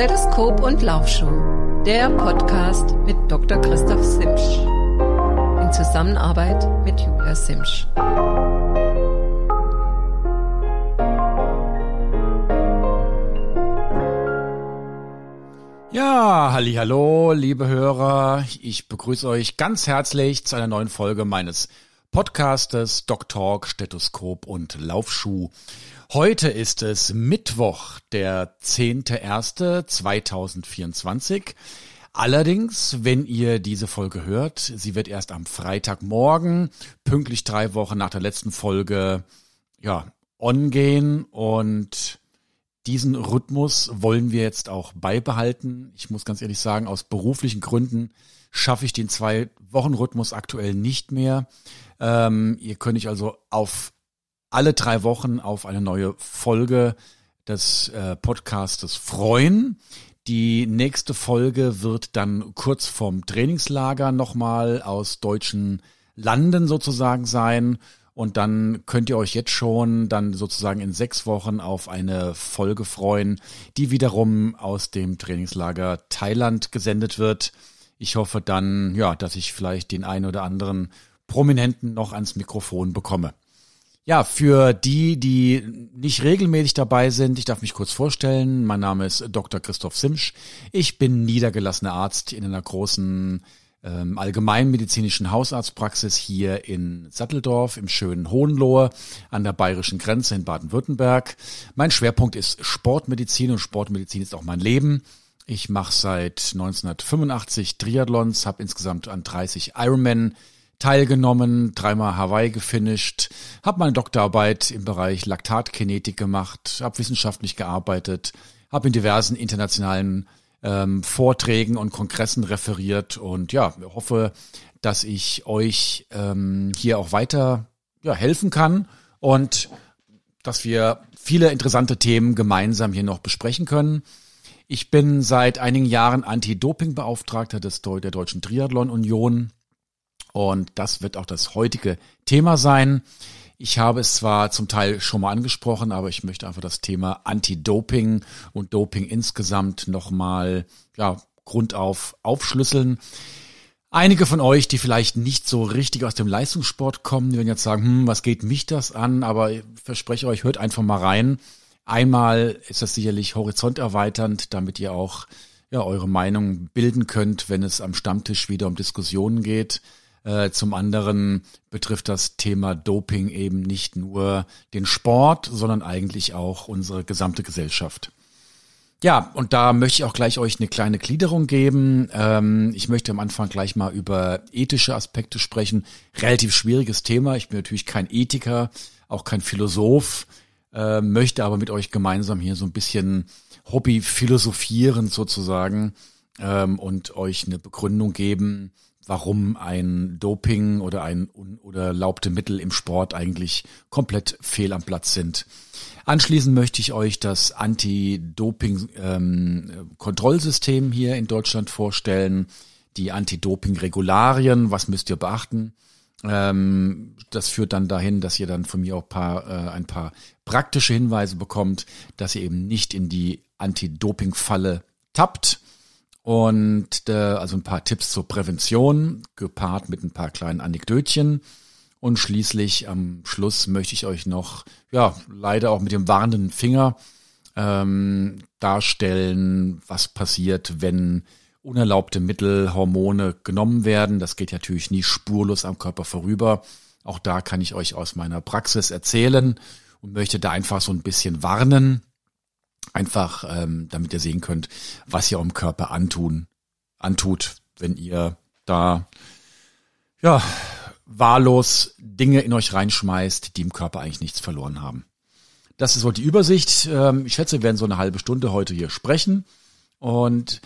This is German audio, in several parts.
Stethoskop und Laufschuh, der Podcast mit Dr. Christoph Simsch. In Zusammenarbeit mit Julia Simsch. Ja, halli, hallo, liebe Hörer. Ich begrüße euch ganz herzlich zu einer neuen Folge meines Podcastes Doc Talk, Stethoskop und Laufschuh. Heute ist es Mittwoch, der 10.01.2024. Allerdings, wenn ihr diese Folge hört, sie wird erst am Freitagmorgen, pünktlich drei Wochen nach der letzten Folge, ja, on gehen und diesen Rhythmus wollen wir jetzt auch beibehalten. Ich muss ganz ehrlich sagen, aus beruflichen Gründen schaffe ich den zwei Wochen Rhythmus aktuell nicht mehr. Ähm, ihr könnt euch also auf alle drei Wochen auf eine neue Folge des äh, Podcastes freuen. Die nächste Folge wird dann kurz vorm Trainingslager nochmal aus deutschen Landen sozusagen sein. Und dann könnt ihr euch jetzt schon dann sozusagen in sechs Wochen auf eine Folge freuen, die wiederum aus dem Trainingslager Thailand gesendet wird. Ich hoffe dann, ja, dass ich vielleicht den einen oder anderen Prominenten noch ans Mikrofon bekomme. Ja, für die, die nicht regelmäßig dabei sind, ich darf mich kurz vorstellen. Mein Name ist Dr. Christoph Simsch. Ich bin niedergelassener Arzt in einer großen ähm, allgemeinmedizinischen Hausarztpraxis hier in Satteldorf im schönen Hohenlohe an der bayerischen Grenze in Baden-Württemberg. Mein Schwerpunkt ist Sportmedizin und Sportmedizin ist auch mein Leben. Ich mache seit 1985 Triathlons, habe insgesamt an 30 Ironman teilgenommen, dreimal Hawaii gefinisht, habe meine Doktorarbeit im Bereich Laktatkinetik gemacht, habe wissenschaftlich gearbeitet, habe in diversen internationalen ähm, Vorträgen und Kongressen referiert und ja, hoffe, dass ich euch ähm, hier auch weiter ja, helfen kann und dass wir viele interessante Themen gemeinsam hier noch besprechen können. Ich bin seit einigen Jahren Anti-Doping-Beauftragter der Deutschen Triathlon-Union und das wird auch das heutige Thema sein. Ich habe es zwar zum Teil schon mal angesprochen, aber ich möchte einfach das Thema Anti-Doping und Doping insgesamt nochmal, ja, grundauf aufschlüsseln. Einige von euch, die vielleicht nicht so richtig aus dem Leistungssport kommen, die werden jetzt sagen, hm, was geht mich das an? Aber ich verspreche euch, hört einfach mal rein. Einmal ist das sicherlich horizonterweiternd, damit ihr auch ja, eure Meinung bilden könnt, wenn es am Stammtisch wieder um Diskussionen geht. Äh, zum anderen betrifft das Thema Doping eben nicht nur den Sport, sondern eigentlich auch unsere gesamte Gesellschaft. Ja, und da möchte ich auch gleich euch eine kleine Gliederung geben. Ähm, ich möchte am Anfang gleich mal über ethische Aspekte sprechen. Relativ schwieriges Thema. Ich bin natürlich kein Ethiker, auch kein Philosoph, äh, möchte aber mit euch gemeinsam hier so ein bisschen Hobby philosophieren sozusagen ähm, und euch eine Begründung geben, warum ein Doping oder ein un oder erlaubte Mittel im Sport eigentlich komplett fehl am Platz sind. Anschließend möchte ich euch das Anti-Doping-Kontrollsystem ähm, hier in Deutschland vorstellen, die Anti-Doping-Regularien, was müsst ihr beachten. Ähm, das führt dann dahin, dass ihr dann von mir auch paar, äh, ein paar praktische Hinweise bekommt, dass ihr eben nicht in die Anti-Doping-Falle tappt und äh, also ein paar Tipps zur Prävention, gepaart mit ein paar kleinen Anekdötchen. Und schließlich am Schluss möchte ich euch noch, ja, leider auch mit dem warnenden Finger ähm, darstellen, was passiert, wenn unerlaubte Mittel, Hormone genommen werden. Das geht natürlich nie spurlos am Körper vorüber. Auch da kann ich euch aus meiner Praxis erzählen und möchte da einfach so ein bisschen warnen. Einfach, ähm, damit ihr sehen könnt, was ihr eurem Körper antun, antut, wenn ihr da, ja, wahllos Dinge in euch reinschmeißt, die im Körper eigentlich nichts verloren haben. Das ist so die Übersicht. Ähm, ich schätze, wir werden so eine halbe Stunde heute hier sprechen. Und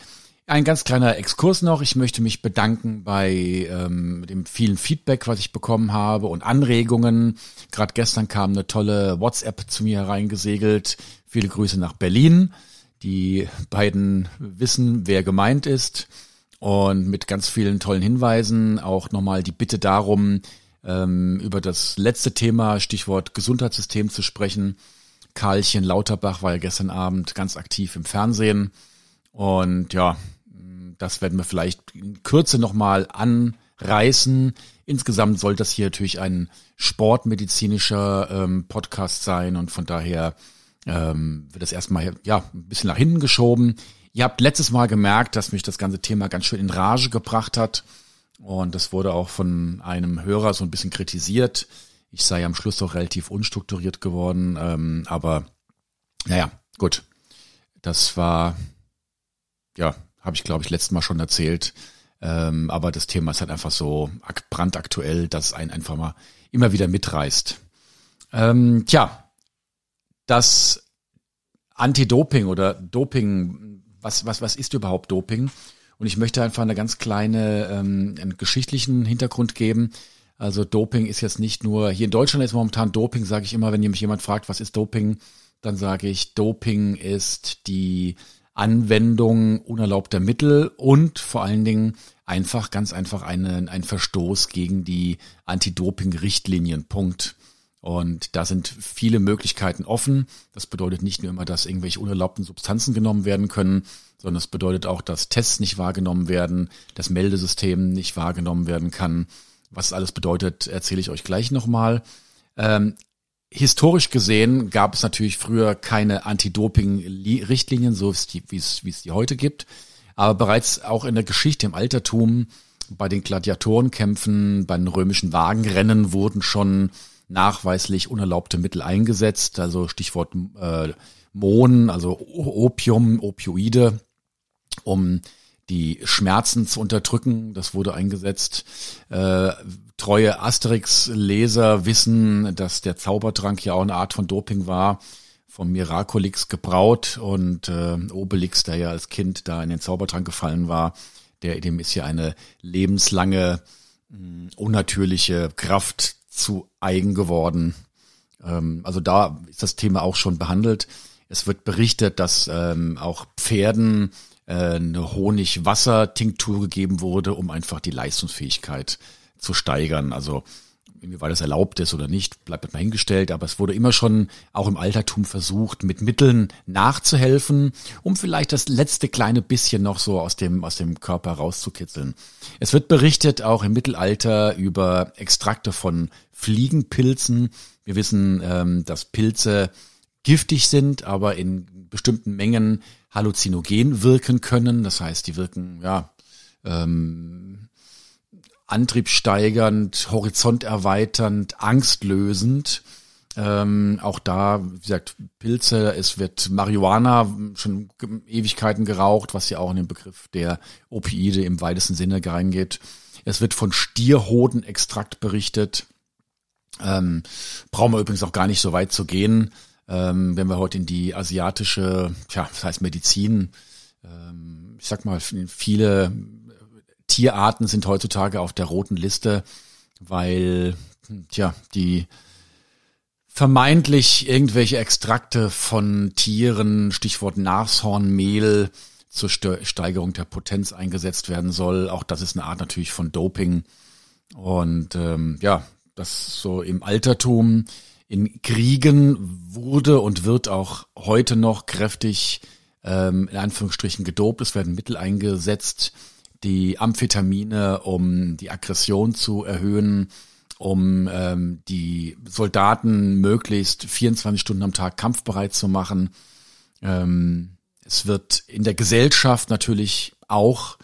ein ganz kleiner Exkurs noch. Ich möchte mich bedanken bei ähm, dem vielen Feedback, was ich bekommen habe und Anregungen. Gerade gestern kam eine tolle WhatsApp zu mir hereingesegelt Viele Grüße nach Berlin. Die beiden wissen, wer gemeint ist. Und mit ganz vielen tollen Hinweisen auch nochmal die Bitte darum, ähm, über das letzte Thema, Stichwort Gesundheitssystem zu sprechen. Karlchen Lauterbach war ja gestern Abend ganz aktiv im Fernsehen Und ja, das werden wir vielleicht in Kürze nochmal anreißen. Insgesamt soll das hier natürlich ein sportmedizinischer ähm, Podcast sein und von daher ähm, wird das erstmal ja ein bisschen nach hinten geschoben. Ihr habt letztes Mal gemerkt, dass mich das ganze Thema ganz schön in Rage gebracht hat. Und das wurde auch von einem Hörer so ein bisschen kritisiert. Ich sei am Schluss auch relativ unstrukturiert geworden. Ähm, aber naja, gut. Das war, ja, habe ich glaube ich letztes Mal schon erzählt. Ähm, aber das Thema ist halt einfach so brandaktuell, dass einen einfach mal immer wieder mitreißt. Ähm, tja, das Anti-Doping oder Doping, was, was, was ist überhaupt Doping? Und ich möchte einfach eine ganz kleine, ähm, einen geschichtlichen Hintergrund geben. Also Doping ist jetzt nicht nur, hier in Deutschland ist momentan Doping, sage ich immer, wenn mich jemand fragt, was ist Doping, dann sage ich, Doping ist die Anwendung unerlaubter Mittel und vor allen Dingen einfach, ganz einfach eine, ein Verstoß gegen die Anti-Doping-Richtlinien. Punkt. Und da sind viele Möglichkeiten offen. Das bedeutet nicht nur immer, dass irgendwelche unerlaubten Substanzen genommen werden können, sondern es bedeutet auch, dass Tests nicht wahrgenommen werden, das Meldesystem nicht wahrgenommen werden kann. Was alles bedeutet, erzähle ich euch gleich nochmal. Ähm, historisch gesehen gab es natürlich früher keine Anti-Doping-Richtlinien, so wie es, wie es die heute gibt. Aber bereits auch in der Geschichte im Altertum, bei den Gladiatorenkämpfen, bei den römischen Wagenrennen wurden schon nachweislich unerlaubte Mittel eingesetzt. Also Stichwort äh, Mohn, also Opium, Opioide, um die Schmerzen zu unterdrücken. Das wurde eingesetzt. Äh, treue Asterix-Leser wissen, dass der Zaubertrank ja auch eine Art von Doping war, vom Miraculix gebraut und äh, Obelix, der ja als Kind da in den Zaubertrank gefallen war, der dem ist ja eine lebenslange unnatürliche Kraft zu eigen geworden. Ähm, also da ist das Thema auch schon behandelt. Es wird berichtet, dass ähm, auch Pferden eine Honigwasser-Tinktur gegeben wurde, um einfach die Leistungsfähigkeit zu steigern. Also inwieweit das erlaubt ist oder nicht, bleibt mal hingestellt, aber es wurde immer schon auch im Altertum versucht, mit Mitteln nachzuhelfen, um vielleicht das letzte kleine bisschen noch so aus dem, aus dem Körper rauszukitzeln. Es wird berichtet auch im Mittelalter über Extrakte von Fliegenpilzen. Wir wissen, ähm, dass Pilze giftig sind, aber in bestimmten Mengen halluzinogen wirken können. Das heißt, die wirken, ja, ähm, antriebssteigernd, horizonterweiternd, angstlösend. Ähm, auch da, wie gesagt, Pilze, es wird Marihuana schon Ewigkeiten geraucht, was ja auch in den Begriff der Opioide im weitesten Sinne reingeht. Es wird von Stierhodenextrakt berichtet. Ähm, brauchen wir übrigens auch gar nicht so weit zu gehen, ähm, wenn wir heute in die asiatische, tja, das heißt Medizin, ähm, ich sag mal, viele Tierarten sind heutzutage auf der roten Liste, weil, tja, die vermeintlich irgendwelche Extrakte von Tieren, Stichwort Nashornmehl, zur Steigerung der Potenz eingesetzt werden soll. Auch das ist eine Art natürlich von Doping. Und ähm, ja, das so im Altertum, in Kriegen wurde und wird auch heute noch kräftig ähm, in Anführungsstrichen gedopt. Es werden Mittel eingesetzt, die Amphetamine, um die Aggression zu erhöhen, um ähm, die Soldaten möglichst 24 Stunden am Tag kampfbereit zu machen. Ähm, es wird in der Gesellschaft natürlich auch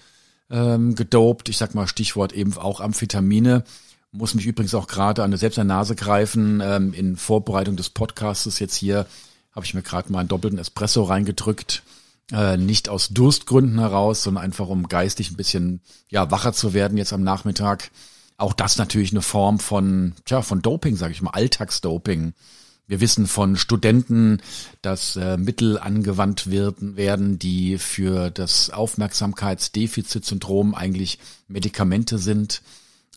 ähm, gedopt. Ich sag mal Stichwort eben auch Amphetamine. Muss mich übrigens auch gerade an der selbst an Nase greifen. Ähm, in Vorbereitung des Podcasts jetzt hier habe ich mir gerade mal einen doppelten Espresso reingedrückt. Äh, nicht aus Durstgründen heraus, sondern einfach um geistig ein bisschen ja wacher zu werden jetzt am Nachmittag. Auch das natürlich eine Form von tja von Doping, sage ich mal, Alltagsdoping. Wir wissen von Studenten, dass äh, Mittel angewandt werden, werden, die für das Aufmerksamkeitsdefizitsyndrom eigentlich Medikamente sind,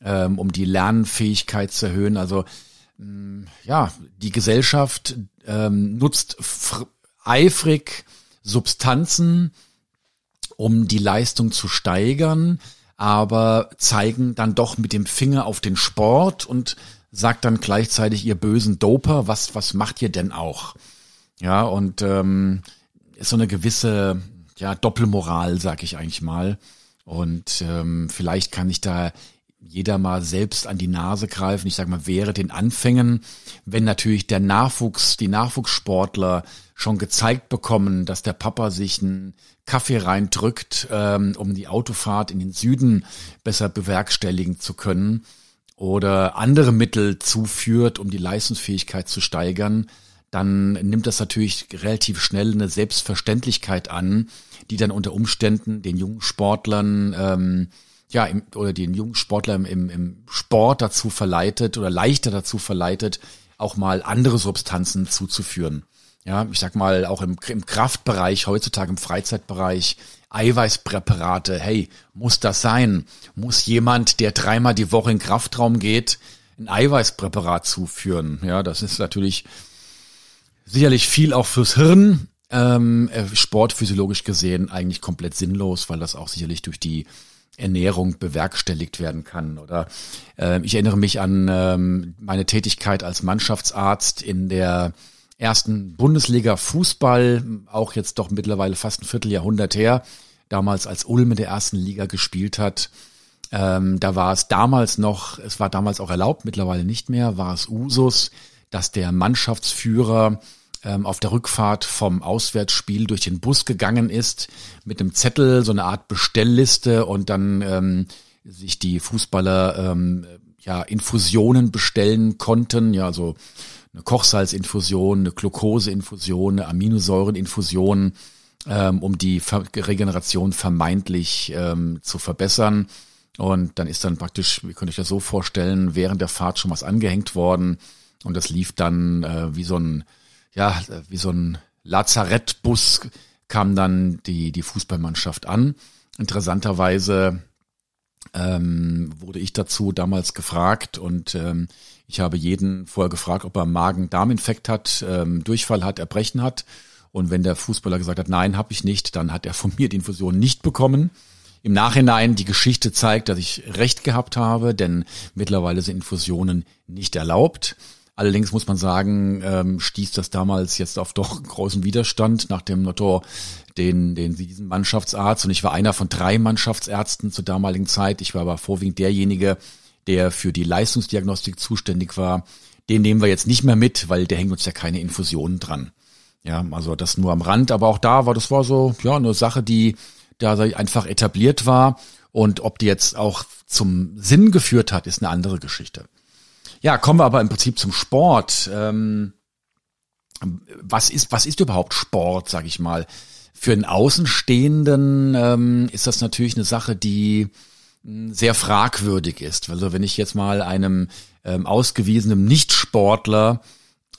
ähm, um die Lernfähigkeit zu erhöhen. Also mh, mm, ja, die Gesellschaft ähm, nutzt eifrig Substanzen, um die Leistung zu steigern, aber zeigen dann doch mit dem Finger auf den Sport und sagt dann gleichzeitig ihr bösen Doper, was was macht ihr denn auch? Ja und ähm, ist so eine gewisse ja, Doppelmoral, sag ich eigentlich mal. Und ähm, vielleicht kann ich da jeder mal selbst an die Nase greifen. Ich sage mal, wäre den Anfängen, wenn natürlich der Nachwuchs, die Nachwuchssportler schon gezeigt bekommen, dass der Papa sich einen Kaffee reindrückt, ähm, um die Autofahrt in den Süden besser bewerkstelligen zu können oder andere Mittel zuführt, um die Leistungsfähigkeit zu steigern, dann nimmt das natürlich relativ schnell eine Selbstverständlichkeit an, die dann unter Umständen den jungen Sportlern ähm, ja, im, oder den jungen Sportler im, im Sport dazu verleitet oder leichter dazu verleitet, auch mal andere Substanzen zuzuführen. Ja, ich sag mal, auch im, im Kraftbereich, heutzutage im Freizeitbereich, Eiweißpräparate, hey, muss das sein? Muss jemand, der dreimal die Woche in Kraftraum geht, ein Eiweißpräparat zuführen? Ja, das ist natürlich sicherlich viel auch fürs Hirn, ähm, äh, sportphysiologisch gesehen eigentlich komplett sinnlos, weil das auch sicherlich durch die Ernährung bewerkstelligt werden kann. Oder äh, ich erinnere mich an ähm, meine Tätigkeit als Mannschaftsarzt in der ersten Bundesliga Fußball, auch jetzt doch mittlerweile fast ein Vierteljahrhundert her, damals als Ulm in der ersten Liga gespielt hat. Ähm, da war es damals noch, es war damals auch erlaubt, mittlerweile nicht mehr, war es Usus, dass der Mannschaftsführer ähm, auf der Rückfahrt vom Auswärtsspiel durch den Bus gegangen ist mit einem Zettel, so eine Art Bestellliste und dann ähm, sich die Fußballer ähm, ja Infusionen bestellen konnten, ja so eine Kochsalzinfusion, eine Glukoseinfusion, eine Aminosäureninfusion, ähm, um die Ver Regeneration vermeintlich ähm, zu verbessern. Und dann ist dann praktisch, wie könnte ich das so vorstellen, während der Fahrt schon was angehängt worden und das lief dann äh, wie so ein ja, wie so ein Lazarettbus kam dann die, die Fußballmannschaft an. Interessanterweise ähm, wurde ich dazu damals gefragt und ähm, ich habe jeden vorher gefragt, ob er Magen-Darm-Infekt hat, ähm, Durchfall hat, Erbrechen hat. Und wenn der Fußballer gesagt hat, nein, habe ich nicht, dann hat er von mir die Infusion nicht bekommen. Im Nachhinein die Geschichte zeigt, dass ich recht gehabt habe, denn mittlerweile sind Infusionen nicht erlaubt. Allerdings muss man sagen, ähm, stieß das damals jetzt auf doch großen Widerstand nach dem Motto, den, den diesen Mannschaftsarzt und ich war einer von drei Mannschaftsärzten zur damaligen Zeit. Ich war aber vorwiegend derjenige, der für die Leistungsdiagnostik zuständig war. Den nehmen wir jetzt nicht mehr mit, weil der hängt uns ja keine Infusionen dran. Ja, also das nur am Rand, aber auch da war das war so ja eine Sache, die da einfach etabliert war und ob die jetzt auch zum Sinn geführt hat, ist eine andere Geschichte. Ja, kommen wir aber im Prinzip zum Sport. Ähm, was ist, was ist überhaupt Sport, sag ich mal? Für einen Außenstehenden ähm, ist das natürlich eine Sache, die hm, sehr fragwürdig ist. Also wenn ich jetzt mal einem ähm, ausgewiesenen Nichtsportler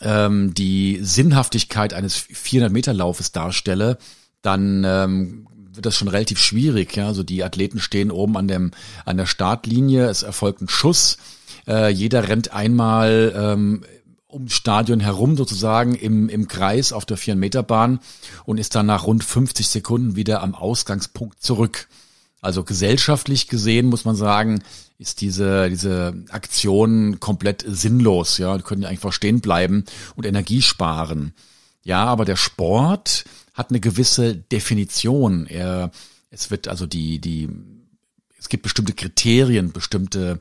ähm, die Sinnhaftigkeit eines 400 Meter Laufes darstelle, dann ähm, wird das schon relativ schwierig. Ja, also die Athleten stehen oben an dem an der Startlinie, es erfolgt ein Schuss äh, jeder rennt einmal ähm, ums Stadion herum sozusagen im, im Kreis auf der 4-Meter-Bahn und ist dann nach rund 50 Sekunden wieder am Ausgangspunkt zurück. Also gesellschaftlich gesehen muss man sagen, ist diese, diese Aktion komplett sinnlos. Ja, die können ja einfach stehen bleiben und Energie sparen. Ja, aber der Sport hat eine gewisse Definition. Er, es wird also die, die, es gibt bestimmte Kriterien, bestimmte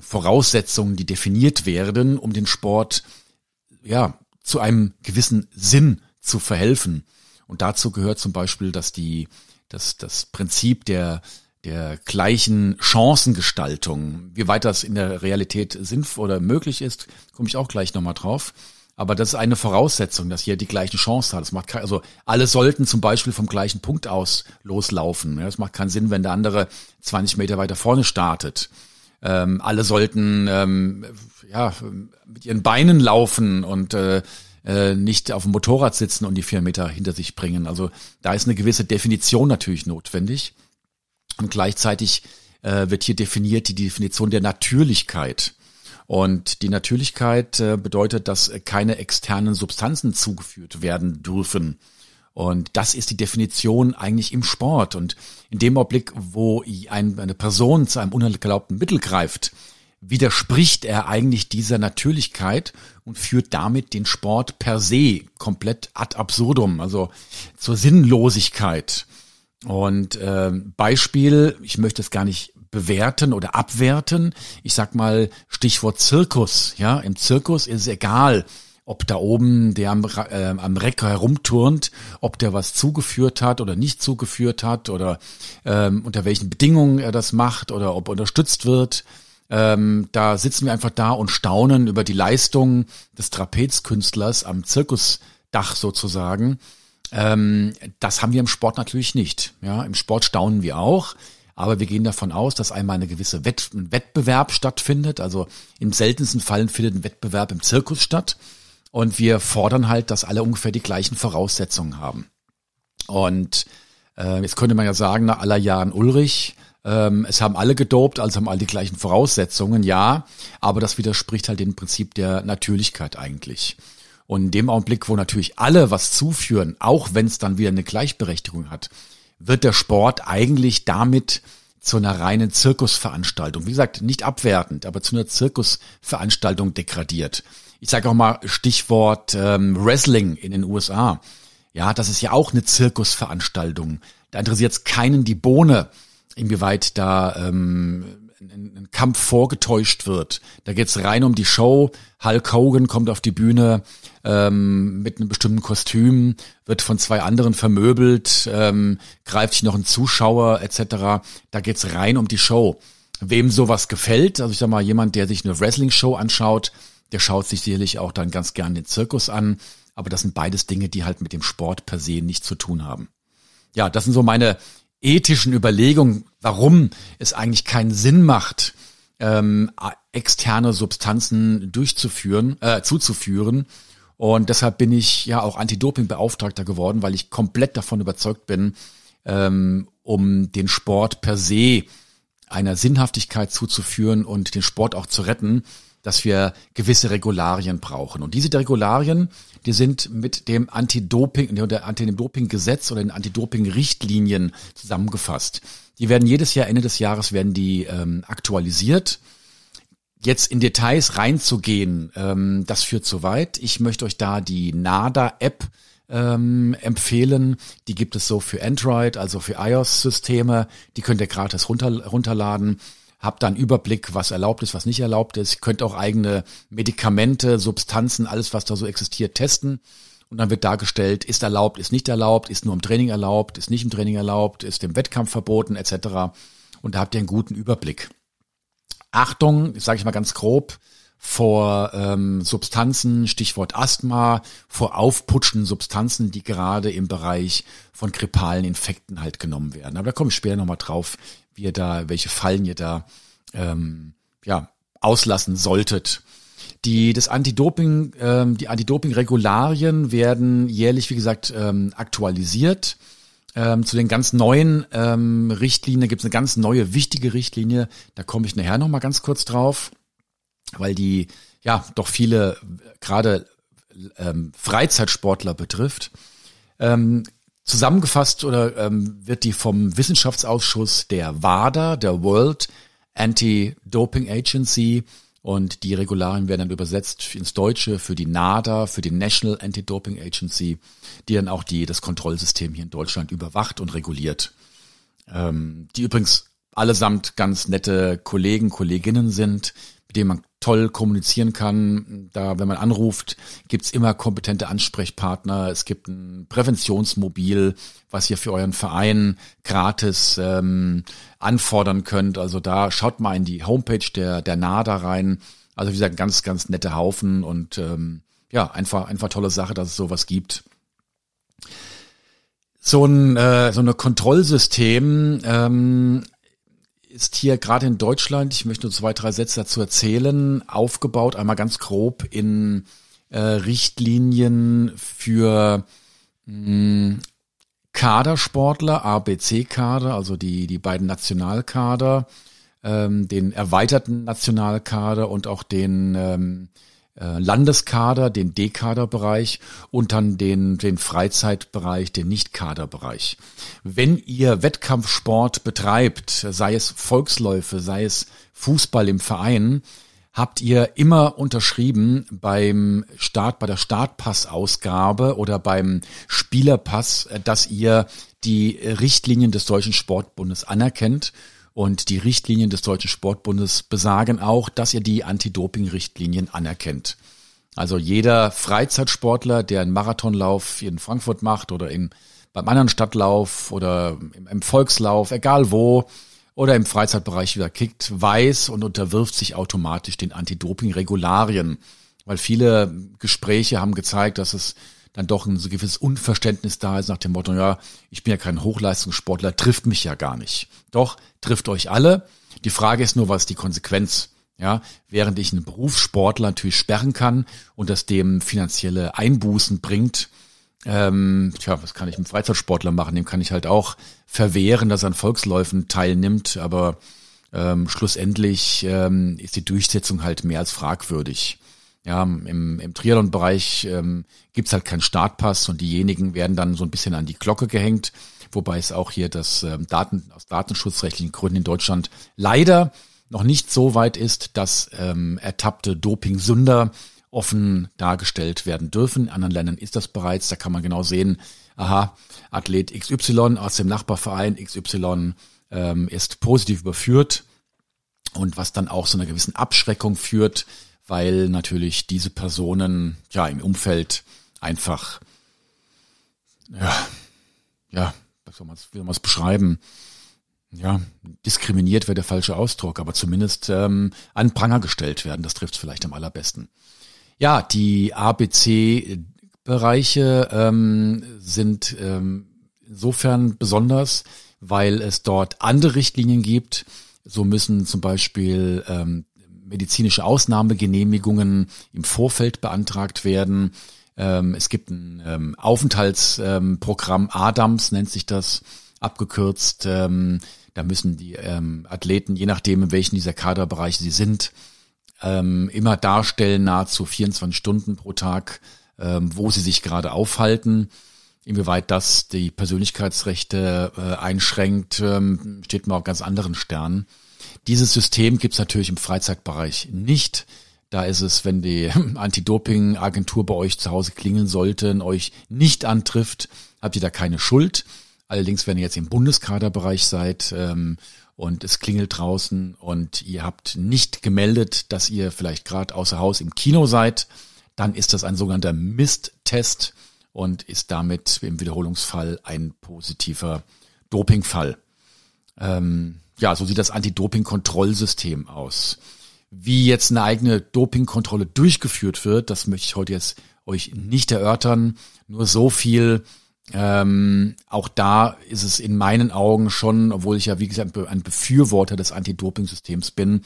Voraussetzungen, die definiert werden, um den Sport ja zu einem gewissen Sinn zu verhelfen. Und dazu gehört zum Beispiel, dass die, dass das Prinzip der der gleichen Chancengestaltung, wie weit das in der Realität sinnvoll oder möglich ist, komme ich auch gleich nochmal drauf. Aber das ist eine Voraussetzung, dass jeder die gleiche Chance hat. Das macht kein, also alle sollten zum Beispiel vom gleichen Punkt aus loslaufen. Es macht keinen Sinn, wenn der andere 20 Meter weiter vorne startet. Ähm, alle sollten ähm, ja mit ihren Beinen laufen und äh, äh, nicht auf dem Motorrad sitzen und die vier Meter hinter sich bringen. Also da ist eine gewisse Definition natürlich notwendig. Und gleichzeitig äh, wird hier definiert die Definition der Natürlichkeit. Und die Natürlichkeit äh, bedeutet, dass keine externen Substanzen zugeführt werden dürfen. Und das ist die Definition eigentlich im Sport. Und in dem Augenblick, wo eine Person zu einem unerlaubten Mittel greift, widerspricht er eigentlich dieser Natürlichkeit und führt damit den Sport per se komplett ad absurdum, also zur Sinnlosigkeit. Und äh, Beispiel, ich möchte es gar nicht bewerten oder abwerten. Ich sag mal Stichwort Zirkus. Ja, im Zirkus ist es egal, ob da oben der am, äh, am Reck herumturnt, ob der was zugeführt hat oder nicht zugeführt hat oder ähm, unter welchen Bedingungen er das macht oder ob unterstützt wird. Ähm, da sitzen wir einfach da und staunen über die Leistung des Trapezkünstlers am Zirkusdach sozusagen. Ähm, das haben wir im Sport natürlich nicht. Ja, im Sport staunen wir auch. Aber wir gehen davon aus, dass einmal eine gewisse Wett ein Wettbewerb stattfindet. Also im seltensten Fall findet ein Wettbewerb im Zirkus statt. Und wir fordern halt, dass alle ungefähr die gleichen Voraussetzungen haben. Und äh, jetzt könnte man ja sagen, nach aller Jahren Ulrich, ähm, es haben alle gedopt, also haben alle die gleichen Voraussetzungen, ja, aber das widerspricht halt dem Prinzip der Natürlichkeit eigentlich. Und in dem Augenblick, wo natürlich alle was zuführen, auch wenn es dann wieder eine Gleichberechtigung hat, wird der Sport eigentlich damit zu einer reinen Zirkusveranstaltung, wie gesagt, nicht abwertend, aber zu einer Zirkusveranstaltung degradiert. Ich sage auch mal Stichwort ähm, Wrestling in den USA. Ja, das ist ja auch eine Zirkusveranstaltung. Da interessiert es keinen die Bohne, inwieweit da ähm, ein, ein Kampf vorgetäuscht wird. Da geht's rein um die Show. Hulk Hogan kommt auf die Bühne ähm, mit einem bestimmten Kostüm, wird von zwei anderen vermöbelt, ähm, greift sich noch einen Zuschauer etc. Da geht's rein um die Show. Wem sowas gefällt, also ich sag mal, jemand, der sich eine Wrestling-Show anschaut, der schaut sich sicherlich auch dann ganz gern den Zirkus an. Aber das sind beides Dinge, die halt mit dem Sport per se nichts zu tun haben. Ja, das sind so meine ethischen Überlegungen, warum es eigentlich keinen Sinn macht, ähm, externe Substanzen durchzuführen, äh, zuzuführen. Und deshalb bin ich ja auch Anti-Doping-Beauftragter geworden, weil ich komplett davon überzeugt bin, ähm, um den Sport per se einer Sinnhaftigkeit zuzuführen und den Sport auch zu retten, dass wir gewisse Regularien brauchen. Und diese Regularien, die sind mit dem Anti-Doping, der Anti-Doping-Gesetz oder den Anti-Doping-Richtlinien zusammengefasst. Die werden jedes Jahr, Ende des Jahres werden die ähm, aktualisiert. Jetzt in Details reinzugehen, ähm, das führt zu weit. Ich möchte euch da die NADA-App ähm, empfehlen. Die gibt es so für Android, also für iOS-Systeme. Die könnt ihr gratis runter, runterladen habt dann Überblick, was erlaubt ist, was nicht erlaubt ist. Könnt auch eigene Medikamente, Substanzen, alles, was da so existiert, testen. Und dann wird dargestellt, ist erlaubt, ist nicht erlaubt, ist nur im Training erlaubt, ist nicht im Training erlaubt, ist im Wettkampf verboten, etc. Und da habt ihr einen guten Überblick. Achtung, sage ich mal ganz grob, vor ähm, Substanzen, Stichwort Asthma, vor aufputschenden Substanzen, die gerade im Bereich von grippalen Infekten halt genommen werden. Aber da komme ich später nochmal drauf, wie ihr da, welche Fallen ihr da ähm, ja, auslassen solltet. Die, das Anti-Doping, ähm, die Anti-Doping-Regularien werden jährlich, wie gesagt, ähm, aktualisiert. Ähm, zu den ganz neuen ähm, Richtlinien gibt es eine ganz neue, wichtige Richtlinie. Da komme ich nachher nochmal ganz kurz drauf, weil die ja doch viele gerade ähm, Freizeitsportler betrifft. Ähm, Zusammengefasst oder ähm, wird die vom Wissenschaftsausschuss der WADA, der World Anti-Doping Agency, und die Regularien werden dann übersetzt ins Deutsche für die NADA, für die National Anti-Doping Agency, die dann auch die, das Kontrollsystem hier in Deutschland überwacht und reguliert. Ähm, die übrigens allesamt ganz nette Kollegen, Kolleginnen sind, mit denen man toll kommunizieren kann. Da, wenn man anruft, gibt's immer kompetente Ansprechpartner. Es gibt ein Präventionsmobil, was ihr für euren Verein gratis ähm, anfordern könnt. Also da schaut mal in die Homepage der, der NADA rein. Also wie gesagt, ganz, ganz nette Haufen und ähm, ja, einfach, einfach tolle Sache, dass es sowas gibt. So ein, äh, so eine Kontrollsystem ähm, ist hier gerade in Deutschland, ich möchte nur zwei, drei Sätze dazu erzählen, aufgebaut, einmal ganz grob in äh, Richtlinien für mh, hm, Kadersportler, ABC-Kader, also die, die beiden Nationalkader, ähm, den erweiterten Nationalkader und auch den ähm, äh, Landeskader, den D-Kaderbereich und dann den, den Freizeitbereich, den Nicht-Kaderbereich. Wenn ihr Wettkampfsport betreibt, sei es Volksläufe, sei es Fußball im Verein, habt ihr immer unterschrieben beim Start, bei der Startpassausgabe oder beim Spielerpass, dass ihr die Richtlinien des Deutschen Sportbundes anerkennt. Und die Richtlinien des Deutschen Sportbundes besagen auch, dass ihr die Anti-Doping-Richtlinien anerkennt. Also jeder Freizeitsportler, der einen Marathonlauf in Frankfurt macht oder in, beim anderen Stadtlauf oder im, im Volkslauf, egal wo, oder im Freizeitbereich wieder kickt, weiß und unterwirft sich automatisch den Anti-Doping-Regularien. Weil viele Gespräche haben gezeigt, dass es dann doch ein so gewisses Unverständnis da ist nach dem Motto, ja, ich bin ja kein Hochleistungssportler, trifft mich ja gar nicht. Doch, trifft euch alle. Die Frage ist nur, was ist die Konsequenz? Ja, während ich einen Berufssportler natürlich sperren kann und das dem finanzielle Einbußen bringt, ähm, tja, was kann ich mit Freizeitsportler machen? Dem kann ich halt auch verwehren, dass er an Volksläufen teilnimmt, aber ähm, schlussendlich ähm, ist die Durchsetzung halt mehr als fragwürdig. Ja, im, im Triathlon-Bereich ähm, gibt's halt keinen Startpass und diejenigen werden dann so ein bisschen an die Glocke gehängt, wobei es auch hier das ähm, Daten aus datenschutzrechtlichen Gründen in Deutschland leider noch nicht so weit ist, dass ähm, ertappte Doping-Sünder offen dargestellt werden dürfen. In anderen Ländern ist das bereits. Da kann man genau sehen, aha, Athlet XY aus dem Nachbarverein XY ähm, ist positiv überführt und was dann auch so einer gewissen Abschreckung führt, weil natürlich diese Personen ja im Umfeld einfach ja ja wie soll man es beschreiben ja, diskriminiert wäre der falsche Ausdruck, aber zumindest ähm, an Pranger gestellt werden. Das trifft vielleicht am allerbesten. Ja, die ABC-Bereiche ähm, sind ähm, insofern besonders, weil es dort andere Richtlinien gibt. So müssen zum Beispiel ähm, medizinische Ausnahmegenehmigungen im Vorfeld beantragt werden. Ähm, es gibt ein ähm, Aufenthaltsprogramm, ähm, ADAMS nennt sich das, abgekürzt. Da müssen die Athleten, je nachdem, in welchen dieser Kaderbereiche sie sind, immer darstellen, nahezu 24 Stunden pro Tag, wo sie sich gerade aufhalten. Inwieweit das die Persönlichkeitsrechte äh, einschränkt, steht mal auf ganz anderen Sternen. Dieses System gibt es natürlich im Freizeitbereich nicht. Da ist es, wenn die Anti-Doping-Agentur bei euch zu Hause klingeln sollte und euch nicht antrifft, habt ihr da keine Schuld. Allerdings, wenn ihr jetzt im Bundeskaderbereich seid ähm, und es klingelt draußen und ihr habt nicht gemeldet, dass ihr vielleicht gerade außer Haus im Kino seid, dann ist das ein sogenannter Misttest und ist damit im Wiederholungsfall ein positiver Dopingfall. Ähm, ja, so sieht das Anti-Doping-Kontrollsystem aus. Wie jetzt eine eigene Dopingkontrolle durchgeführt wird, das möchte ich heute jetzt euch nicht erörtern. Nur so viel, ähm, auch da ist es in meinen Augen schon, obwohl ich ja wie gesagt ein Befürworter des Anti-Doping-Systems bin,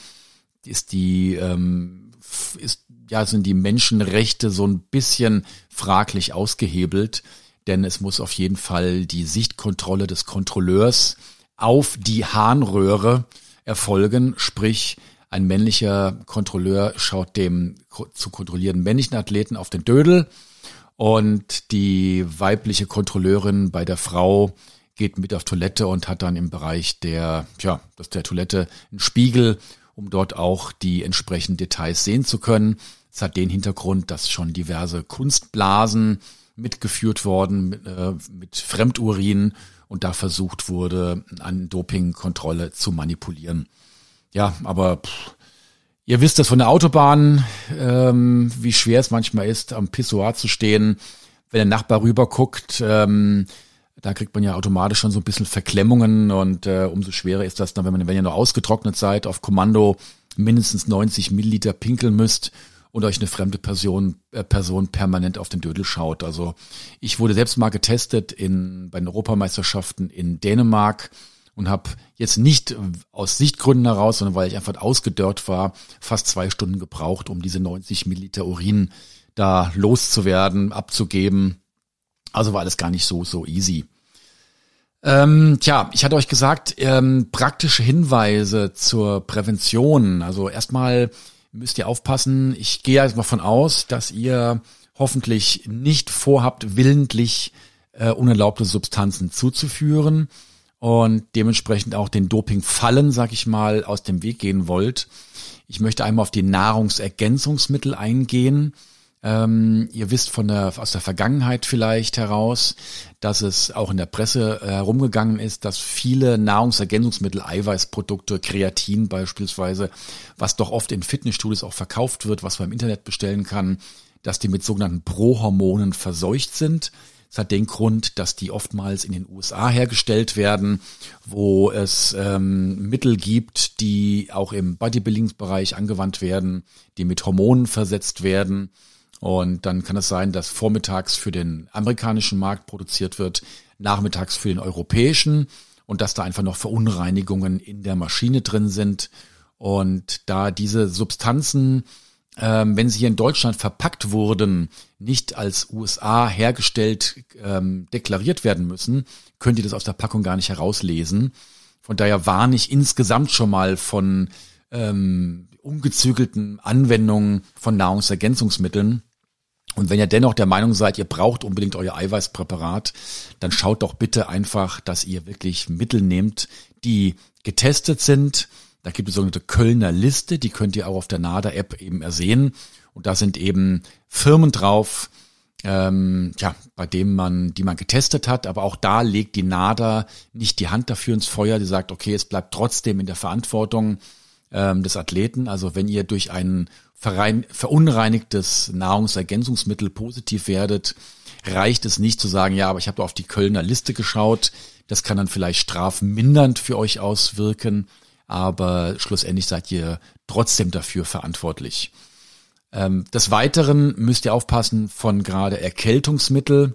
ist die ähm, ist ja sind die Menschenrechte so ein bisschen fraglich ausgehebelt, denn es muss auf jeden Fall die Sichtkontrolle des Kontrolleurs auf die Harnröhre erfolgen, sprich ein männlicher Kontrolleur schaut dem zu kontrollierenden männlichen Athleten auf den Dödel. Und die weibliche Kontrolleurin bei der Frau geht mit auf Toilette und hat dann im Bereich der, ja, das der Toilette einen Spiegel, um dort auch die entsprechenden Details sehen zu können. Es hat den Hintergrund, dass schon diverse Kunstblasen mitgeführt worden mit, äh, mit Fremdurin und da versucht wurde, an Dopingkontrolle zu manipulieren. Ja, aber pff, Ihr wisst das von der Autobahn, ähm, wie schwer es manchmal ist, am Pissoir zu stehen. Wenn der Nachbar rüber guckt, ähm, da kriegt man ja automatisch schon so ein bisschen Verklemmungen und äh, umso schwerer ist das dann, wenn man, wenn ihr noch ausgetrocknet seid, auf Kommando mindestens 90 Milliliter pinkeln müsst und euch eine fremde Person, äh, Person permanent auf den Dödel schaut. Also ich wurde selbst mal getestet in, bei den Europameisterschaften in Dänemark und habe jetzt nicht aus Sichtgründen heraus, sondern weil ich einfach ausgedörrt war, fast zwei Stunden gebraucht, um diese 90 Milliliter Urin da loszuwerden, abzugeben. Also war alles gar nicht so, so easy. Ähm, tja, ich hatte euch gesagt, ähm, praktische Hinweise zur Prävention. Also erstmal, müsst ihr aufpassen. Ich gehe jetzt mal von aus, dass ihr hoffentlich nicht vorhabt, willentlich äh, unerlaubte Substanzen zuzuführen und dementsprechend auch den Dopingfallen, sag ich mal, aus dem Weg gehen wollt. Ich möchte einmal auf die Nahrungsergänzungsmittel eingehen. Ähm, ihr wisst von der, aus der Vergangenheit vielleicht heraus, dass es auch in der Presse äh, herumgegangen ist, dass viele Nahrungsergänzungsmittel, Eiweißprodukte, Kreatin beispielsweise, was doch oft in Fitnessstudios auch verkauft wird, was man im Internet bestellen kann, dass die mit sogenannten Prohormonen verseucht sind. Das hat den Grund, dass die oftmals in den USA hergestellt werden, wo es ähm, Mittel gibt, die auch im Bodybuilding-Bereich angewandt werden, die mit Hormonen versetzt werden. Und dann kann es sein, dass vormittags für den amerikanischen Markt produziert wird, nachmittags für den europäischen und dass da einfach noch Verunreinigungen in der Maschine drin sind. Und da diese Substanzen ähm, wenn sie hier in Deutschland verpackt wurden, nicht als USA hergestellt ähm, deklariert werden müssen, könnt ihr das aus der Packung gar nicht herauslesen. Von daher warne ich insgesamt schon mal von ähm, ungezügelten Anwendungen von Nahrungsergänzungsmitteln. Und wenn ihr dennoch der Meinung seid, ihr braucht unbedingt euer Eiweißpräparat, dann schaut doch bitte einfach, dass ihr wirklich Mittel nehmt, die getestet sind, da gibt es sogenannte Kölner Liste, die könnt ihr auch auf der NADA-App eben ersehen. Und da sind eben Firmen drauf, ähm, ja, bei dem man, die man getestet hat, aber auch da legt die NADA nicht die Hand dafür ins Feuer, die sagt, okay, es bleibt trotzdem in der Verantwortung ähm, des Athleten. Also wenn ihr durch ein verein, verunreinigtes Nahrungsergänzungsmittel positiv werdet, reicht es nicht zu sagen, ja, aber ich habe auf die Kölner Liste geschaut. Das kann dann vielleicht strafmindernd für euch auswirken aber schlussendlich seid ihr trotzdem dafür verantwortlich. Ähm, des Weiteren müsst ihr aufpassen von gerade Erkältungsmittel.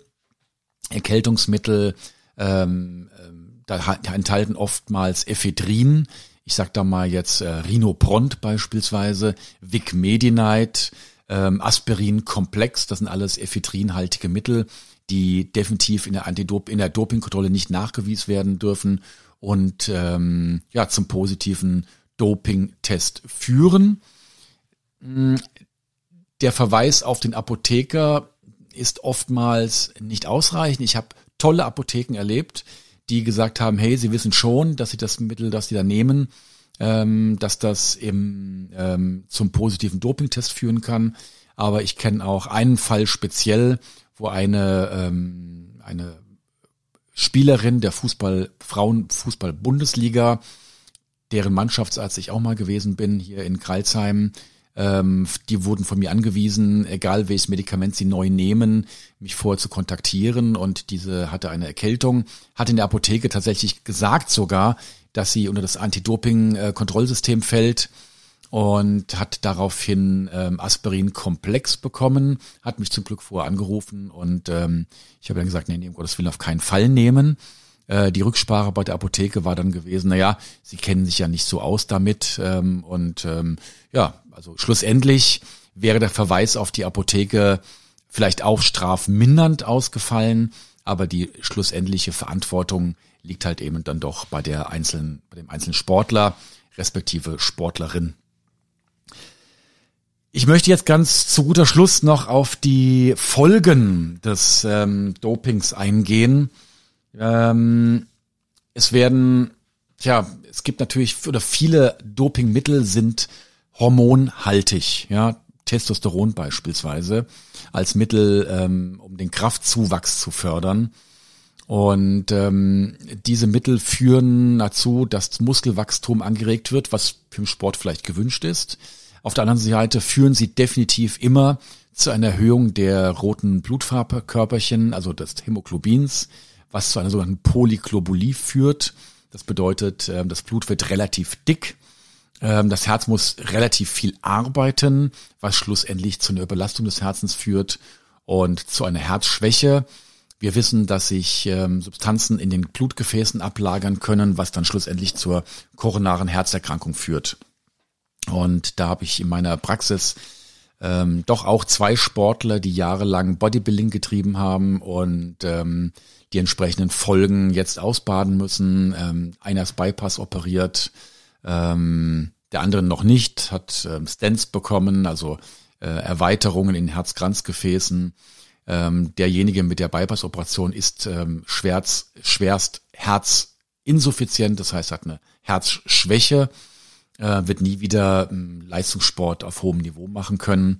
Erkältungsmittel, ähm, ähm da, enthalten oftmals Ephedrin. Ich sag da mal jetzt äh, Rhinopront beispielsweise, Vic Medi-Night, ähm, Aspirin-Komplex, das sind alles ephedrinhaltige Mittel, die definitiv in der Antidop in der Dopingkontrolle nicht nachgewiesen werden dürfen und ähm, ja zum positiven Doping-Test führen. Mm, der Verweis auf den Apotheker ist oftmals nicht ausreichend. Ich habe tolle Apotheken erlebt, die gesagt haben, hey, sie wissen schon, dass sie das Mittel, das sie da nehmen, ähm, dass das im, ähm, zum positiven Dopingtest führen kann. Aber ich kenne auch einen Fall speziell, wo eine, ähm, eine Spielerin der Fußball, Frauenfußball-Bundesliga, deren Mannschaftsarzt ich auch mal gewesen bin, hier in Kreilsheim. Ähm, die wurden von mir angewiesen, egal welches Medikament sie neu nehmen, mich vorher zu kontaktieren. Und diese hatte eine Erkältung, hat in der Apotheke tatsächlich gesagt sogar, dass sie unter das Anti-Doping-Kontrollsystem fällt und hat daraufhin ähm, Aspirin-Komplex bekommen, hat mich zum Glück vorher angerufen und ähm, ich habe dann gesagt, nee, nee, um Gottes Willen auf keinen Fall nehmen. Äh, die Rücksprache bei der Apotheke war dann gewesen, naja, sie kennen sich ja nicht so aus damit ähm, und ähm, ja, also schlussendlich wäre der Verweis auf die Apotheke vielleicht auch strafmindernd ausgefallen, aber die schlussendliche Verantwortung liegt halt eben dann doch bei der einzelnen, bei dem einzelnen Sportler respektive Sportlerin. Ich möchte jetzt ganz zu guter Schluss noch auf die Folgen des ähm, Dopings eingehen. Ähm, es werden, tja, es gibt natürlich, oder viele Dopingmittel sind hormonhaltig, ja, Testosteron beispielsweise, als Mittel, ähm, um den Kraftzuwachs zu fördern. Und ähm, diese Mittel führen dazu, dass Muskelwachstum angeregt wird, was im Sport vielleicht gewünscht ist. Auf der anderen Seite führen sie definitiv immer zu einer Erhöhung der roten Blutfarbkörperchen, also des Hämoglobins, was zu einer sogenannten Polyglobulie führt. Das bedeutet, ähm, das Blut wird relativ dick. Ähm, das Herz muss relativ viel arbeiten, was schlussendlich zu einer Überlastung des Herzens führt und zu einer Herzschwäche. Wir wissen, dass sich ähm, Substanzen in den Blutgefäßen ablagern können, was dann schlussendlich zur koronaren Herzerkrankung führt. Und da habe ich in meiner Praxis ähm, doch auch zwei Sportler, die jahrelang Bodybuilding getrieben haben und ähm, die entsprechenden Folgen jetzt ausbaden müssen. Ähm, einer ist Bypass operiert. Ähm, der andere noch nicht, hat ähm, Stents bekommen, also äh, Erweiterungen in Herzkranzgefäßen. Ähm, derjenige mit der Bypass-Operation ist ähm, schwerst, schwerst herzinsuffizient, das heißt, hat eine Herzschwäche, äh, wird nie wieder ähm, Leistungssport auf hohem Niveau machen können.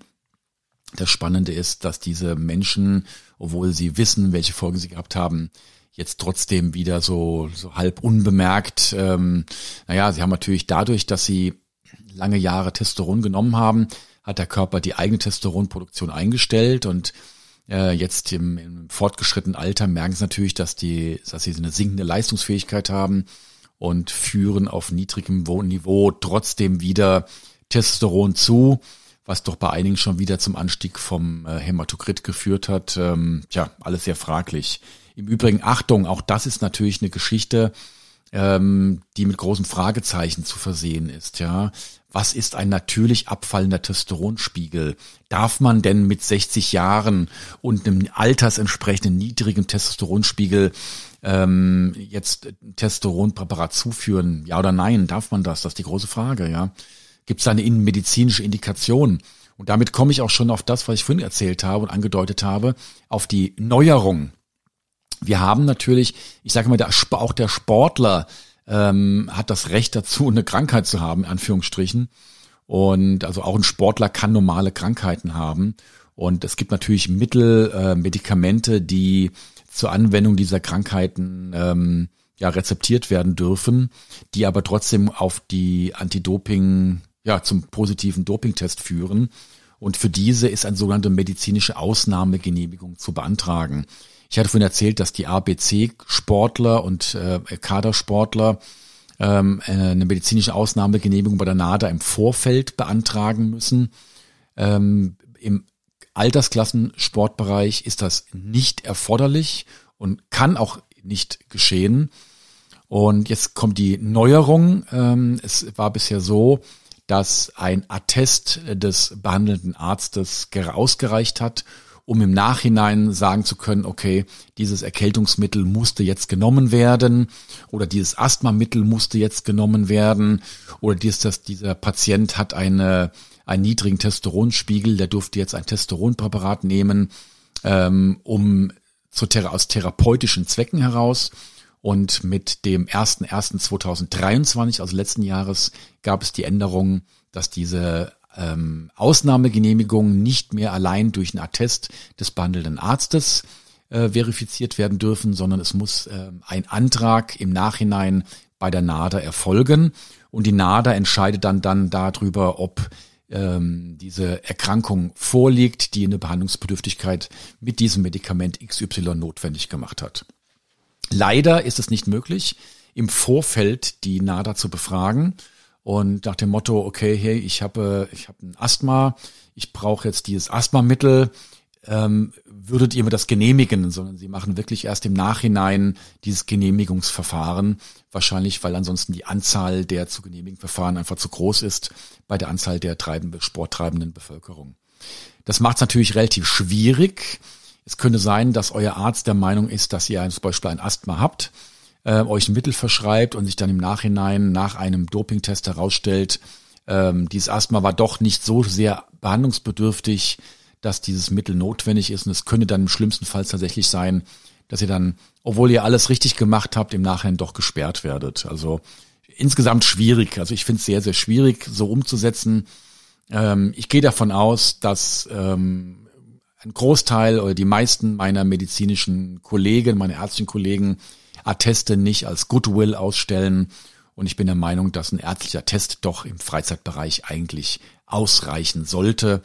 Das Spannende ist, dass diese Menschen, obwohl sie wissen, welche Folgen sie gehabt haben, jetzt trotzdem wieder so, so halb unbemerkt, ähm, naja, sie haben natürlich dadurch, dass sie lange Jahre Testosteron genommen haben, hat der Körper die eigene Testosteronproduktion eingestellt und äh, jetzt im, im fortgeschrittenen Alter merken sie natürlich, dass die, dass sie eine sinkende Leistungsfähigkeit haben und führen auf niedrigem Niveau trotzdem wieder Testosteron zu, was doch bei einigen schon wieder zum Anstieg vom äh, Hämatokrit geführt hat. Ähm, tja, alles sehr fraglich. Im Übrigen, Achtung, auch das ist natürlich eine Geschichte, ähm, die mit großen Fragezeichen zu versehen ist, ja. Was ist ein natürlich abfallender Testosteronspiegel? Darf man denn mit 60 Jahren und einem altersentsprechenden niedrigen Testosteronspiegel ähm, jetzt Testosteronpräparat zuführen? Ja oder nein? Darf man das? Das ist die große Frage, ja. Gibt es eine medizinische Indikation? Und damit komme ich auch schon auf das, was ich vorhin erzählt habe und angedeutet habe, auf die Neuerung. Wir haben natürlich, ich sage mal, der, auch der Sportler ähm, hat das Recht dazu, eine Krankheit zu haben, in Anführungsstrichen. Und also auch ein Sportler kann normale Krankheiten haben. Und es gibt natürlich Mittel, äh, Medikamente, die zur Anwendung dieser Krankheiten ähm, ja rezeptiert werden dürfen, die aber trotzdem auf die Antidoping, ja, zum positiven Dopingtest führen. Und für diese ist eine sogenannte medizinische Ausnahmegenehmigung zu beantragen. Ich hatte vorhin erzählt, dass die ABC-Sportler und äh, Kadersportler ähm, äh, eine medizinische Ausnahmegenehmigung bei der NADA im Vorfeld beantragen müssen. Ähm, Im Altersklassensportbereich ist das nicht erforderlich und kann auch nicht geschehen. Und jetzt kommt die Neuerung. Ähm, es war bisher so, dass ein Attest des behandelnden Arztes ausgereicht hat um im Nachhinein sagen zu können, okay, dieses Erkältungsmittel musste jetzt genommen werden oder dieses Asthmamittel musste jetzt genommen werden oder dies, dass dieser Patient hat eine, einen niedrigen Testosteronspiegel, der durfte jetzt ein Testosteronpräparat nehmen, ähm, um zu, aus therapeutischen Zwecken heraus. Und mit dem 01.01.2023, also letzten Jahres, gab es die Änderung, dass diese ähm, Ausnahmegenehmigungen nicht mehr allein durch einen Attest des behandelnden Arztes äh, verifiziert werden dürfen, sondern es muss äh, ein Antrag im Nachhinein bei der NADA erfolgen und die NADA entscheidet dann dann darüber, ob ähm, diese Erkrankung vorliegt, die eine Behandlungsbedürftigkeit mit diesem Medikament XY notwendig gemacht hat. Leider ist es nicht möglich, im Vorfeld die NADA zu befragen und nach dem Motto, okay, hey, ich habe ich habe ein Asthma, ich brauche jetzt dieses Asthmamittel, ähm, würdet ihr mir das genehmigen, sondern sie machen wirklich erst im Nachhinein dieses Genehmigungsverfahren, wahrscheinlich weil ansonsten die Anzahl der zu genehmigen Verfahren einfach zu groß ist bei der Anzahl der treibenden, sporttreibenden Bevölkerung. Das macht es natürlich relativ schwierig. Es könnte sein, dass euer Arzt der Meinung ist, dass ihr zum Beispiel ein Asthma habt äh, euch ein Mittel verschreibt und sich dann im Nachhinein nach einem Dopingtest herausstellt, ähm, dieses Asthma war doch nicht so sehr behandlungsbedürftig, dass dieses Mittel notwendig ist. Und es könnte dann im schlimmsten Fall tatsächlich sein, dass ihr dann, obwohl ihr alles richtig gemacht habt, im Nachhinein doch gesperrt werdet. Also insgesamt schwierig. Also ich finde es sehr, sehr schwierig, so umzusetzen. Ähm, ich gehe davon aus, dass ähm, ein Großteil oder die meisten meiner medizinischen Kollegen, meine ärztlichen Kollegen Atteste nicht als Goodwill ausstellen. Und ich bin der Meinung, dass ein ärztlicher Test doch im Freizeitbereich eigentlich ausreichen sollte.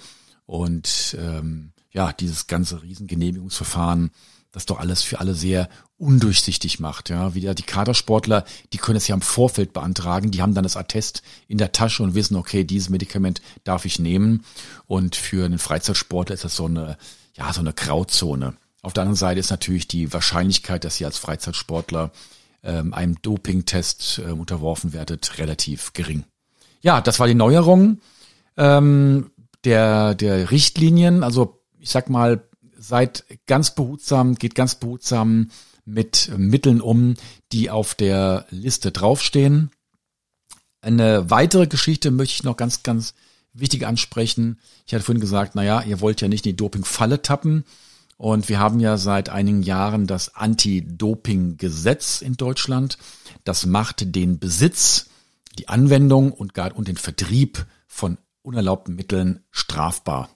Und ähm, ja, dieses ganze Riesengenehmigungsverfahren, das doch alles für alle sehr undurchsichtig macht. Ja, wieder die Kadersportler, die können es ja im Vorfeld beantragen, die haben dann das Attest in der Tasche und wissen, okay, dieses Medikament darf ich nehmen. Und für einen Freizeitsportler ist das so eine, ja, so eine Grauzone. Auf der anderen Seite ist natürlich die Wahrscheinlichkeit, dass ihr als Freizeitsportler ähm, einem Dopingtest äh, unterworfen werdet, relativ gering. Ja, das war die Neuerung ähm, der, der Richtlinien. Also ich sag mal, seid ganz behutsam, geht ganz behutsam mit Mitteln um, die auf der Liste draufstehen. Eine weitere Geschichte möchte ich noch ganz, ganz wichtig ansprechen. Ich hatte vorhin gesagt, naja, ihr wollt ja nicht in die Dopingfalle tappen. Und wir haben ja seit einigen Jahren das Anti-Doping-Gesetz in Deutschland. Das macht den Besitz, die Anwendung und den Vertrieb von unerlaubten Mitteln strafbar.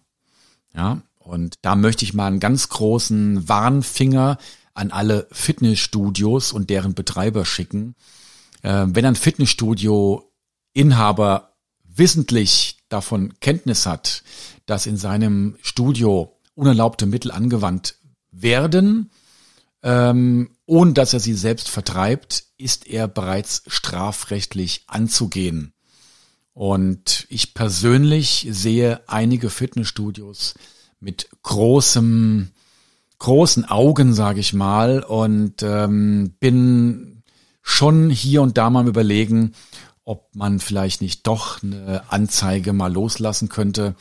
Ja, und da möchte ich mal einen ganz großen Warnfinger an alle Fitnessstudios und deren Betreiber schicken. Äh, wenn ein Fitnessstudio Inhaber wissentlich davon Kenntnis hat, dass in seinem Studio unerlaubte Mittel angewandt werden, ähm, ohne dass er sie selbst vertreibt, ist er bereits strafrechtlich anzugehen. Und ich persönlich sehe einige Fitnessstudios mit großem, großen Augen, sage ich mal, und ähm, bin schon hier und da mal überlegen, ob man vielleicht nicht doch eine Anzeige mal loslassen könnte.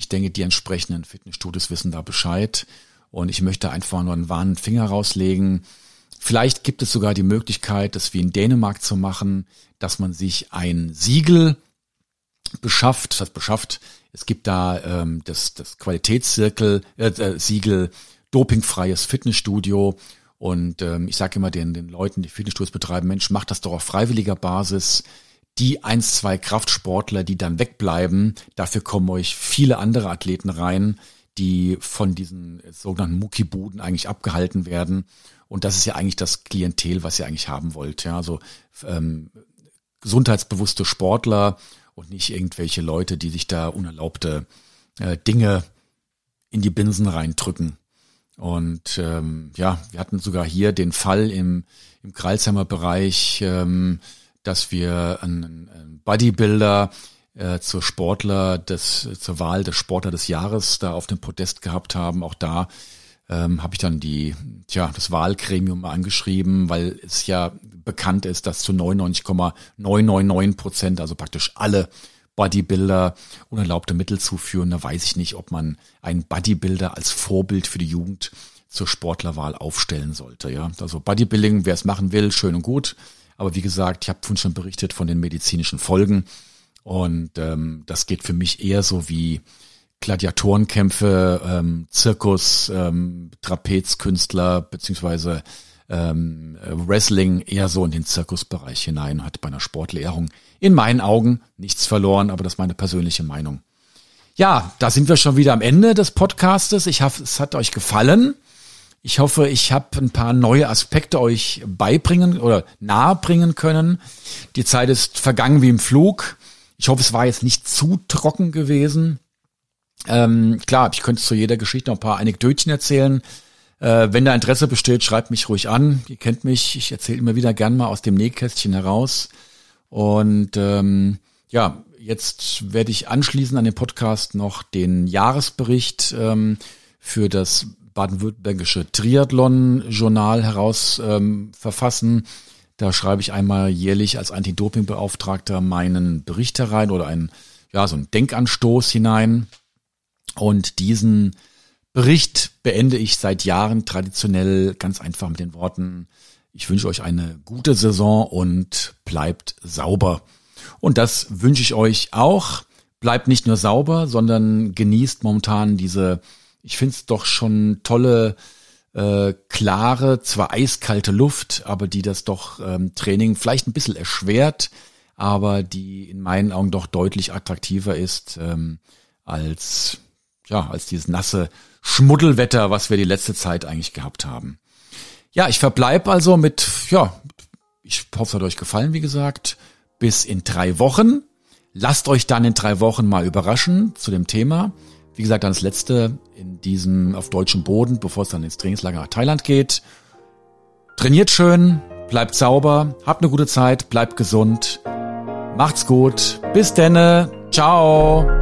Ich denke, die entsprechenden Fitnessstudios wissen da Bescheid. Und ich möchte einfach nur einen warnen Finger rauslegen. Vielleicht gibt es sogar die Möglichkeit, das wie in Dänemark zu machen, dass man sich ein Siegel beschafft, das beschafft. Es gibt da ähm, das, das Qualitätszirkel, äh, äh, Siegel, dopingfreies Fitnessstudio. Und ähm, ich sage immer den, den Leuten, die Fitnessstudios betreiben, Mensch, macht das doch auf freiwilliger Basis. Die eins, zwei Kraftsportler, die dann wegbleiben, dafür kommen euch viele andere Athleten rein, die von diesen sogenannten Muckibuden eigentlich abgehalten werden. Und das ist ja eigentlich das Klientel, was ihr eigentlich haben wollt. Ja, also ähm, gesundheitsbewusste Sportler und nicht irgendwelche Leute, die sich da unerlaubte äh, Dinge in die Binsen reindrücken. Und ähm, ja, wir hatten sogar hier den Fall im, im Kreilsheimer Bereich, ähm, dass wir einen, Bodybuilder äh, zur Sportler des, zur Wahl des Sportler des Jahres da auf dem Podest gehabt haben. Auch da ähm, habe ich dann die, tja, das Wahlgremium angeschrieben, weil es ja bekannt ist, dass zu 99,999 Prozent, also praktisch alle Bodybuilder unerlaubte Mittel zuführen. Da weiß ich nicht, ob man einen Bodybuilder als Vorbild für die Jugend zur Sportlerwahl aufstellen sollte. Ja, also Bodybuilding, wer es machen will, schön und gut. Aber wie gesagt, ich habe vorhin schon berichtet von den medizinischen Folgen. Und ähm, das geht für mich eher so wie Gladiatorenkämpfe, ähm, Zirkus, ähm, Trapezkünstler beziehungsweise ähm, Wrestling eher so in den Zirkusbereich hinein, hat bei einer Sportlehrung in meinen Augen nichts verloren, aber das ist meine persönliche Meinung. Ja, da sind wir schon wieder am Ende des Podcastes. Ich hoffe, es hat euch gefallen. Ich hoffe, ich habe ein paar neue Aspekte euch beibringen oder nahebringen können. Die Zeit ist vergangen wie im Flug. Ich hoffe, es war jetzt nicht zu trocken gewesen. Ähm, klar, ich könnte zu jeder Geschichte noch ein paar Anekdötchen erzählen. Äh, wenn da Interesse besteht, schreibt mich ruhig an. Ihr kennt mich, ich erzähle immer wieder gern mal aus dem Nähkästchen heraus. Und ähm, ja, jetzt werde ich anschließend an den Podcast noch den Jahresbericht ähm, für das baden-württembergische Triathlon-Journal heraus ähm, verfassen. Da schreibe ich einmal jährlich als Anti-Doping-Beauftragter meinen Bericht herein oder einen, ja, so einen Denkanstoß hinein. Und diesen Bericht beende ich seit Jahren traditionell ganz einfach mit den Worten, ich wünsche euch eine gute Saison und bleibt sauber. Und das wünsche ich euch auch. Bleibt nicht nur sauber, sondern genießt momentan diese, ich finde es doch schon tolle, äh, klare, zwar eiskalte Luft, aber die das doch ähm, Training vielleicht ein bisschen erschwert, aber die in meinen Augen doch deutlich attraktiver ist ähm, als ja, als dieses nasse Schmuddelwetter, was wir die letzte Zeit eigentlich gehabt haben. Ja, ich verbleib also mit, ja, ich hoffe, es hat euch gefallen, wie gesagt, bis in drei Wochen. Lasst euch dann in drei Wochen mal überraschen zu dem Thema. Wie gesagt, dann das letzte in diesem auf deutschem Boden, bevor es dann ins Trainingslager nach Thailand geht. Trainiert schön, bleibt sauber, habt eine gute Zeit, bleibt gesund. Macht's gut. Bis denne. Ciao.